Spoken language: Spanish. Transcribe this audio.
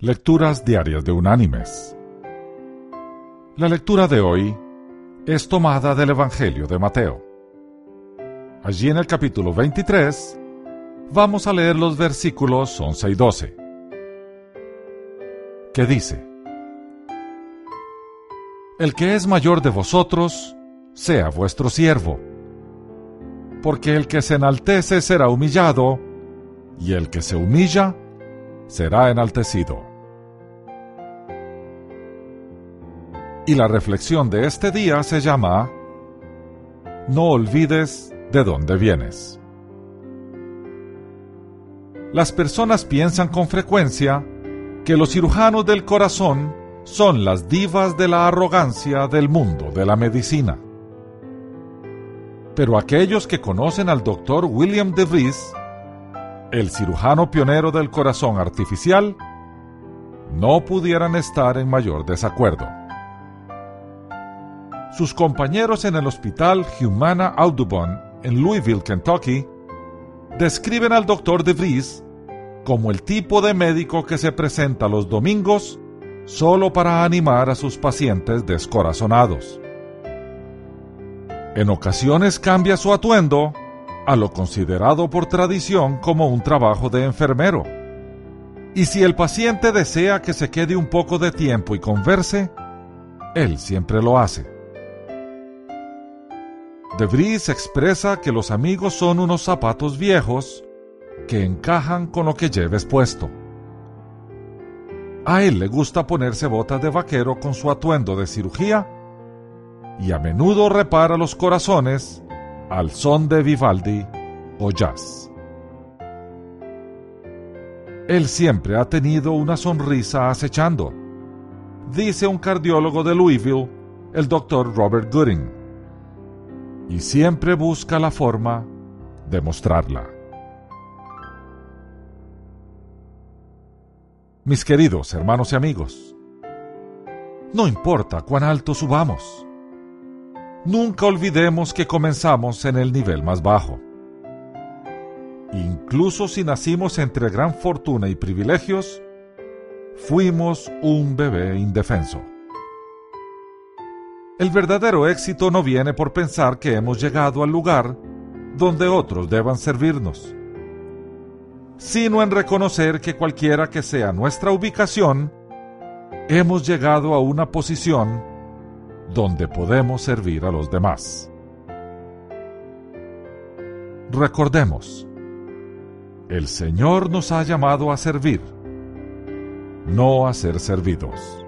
Lecturas Diarias de Unánimes. La lectura de hoy es tomada del Evangelio de Mateo. Allí en el capítulo 23 vamos a leer los versículos 11 y 12, que dice, El que es mayor de vosotros, sea vuestro siervo, porque el que se enaltece será humillado, y el que se humilla será enaltecido. Y la reflexión de este día se llama No olvides de dónde vienes. Las personas piensan con frecuencia que los cirujanos del corazón son las divas de la arrogancia del mundo de la medicina. Pero aquellos que conocen al doctor William de Vries, el cirujano pionero del corazón artificial, no pudieran estar en mayor desacuerdo sus compañeros en el hospital Humana Audubon en Louisville, Kentucky, describen al doctor De Vries como el tipo de médico que se presenta los domingos solo para animar a sus pacientes descorazonados. En ocasiones cambia su atuendo a lo considerado por tradición como un trabajo de enfermero. Y si el paciente desea que se quede un poco de tiempo y converse, él siempre lo hace. De Vries expresa que los amigos son unos zapatos viejos que encajan con lo que lleves puesto. A él le gusta ponerse botas de vaquero con su atuendo de cirugía y a menudo repara los corazones al son de Vivaldi o jazz. Él siempre ha tenido una sonrisa acechando, dice un cardiólogo de Louisville, el doctor Robert Gooding y siempre busca la forma de mostrarla. Mis queridos hermanos y amigos, no importa cuán alto subamos, nunca olvidemos que comenzamos en el nivel más bajo. Incluso si nacimos entre gran fortuna y privilegios, fuimos un bebé indefenso. El verdadero éxito no viene por pensar que hemos llegado al lugar donde otros deban servirnos, sino en reconocer que cualquiera que sea nuestra ubicación, hemos llegado a una posición donde podemos servir a los demás. Recordemos, el Señor nos ha llamado a servir, no a ser servidos.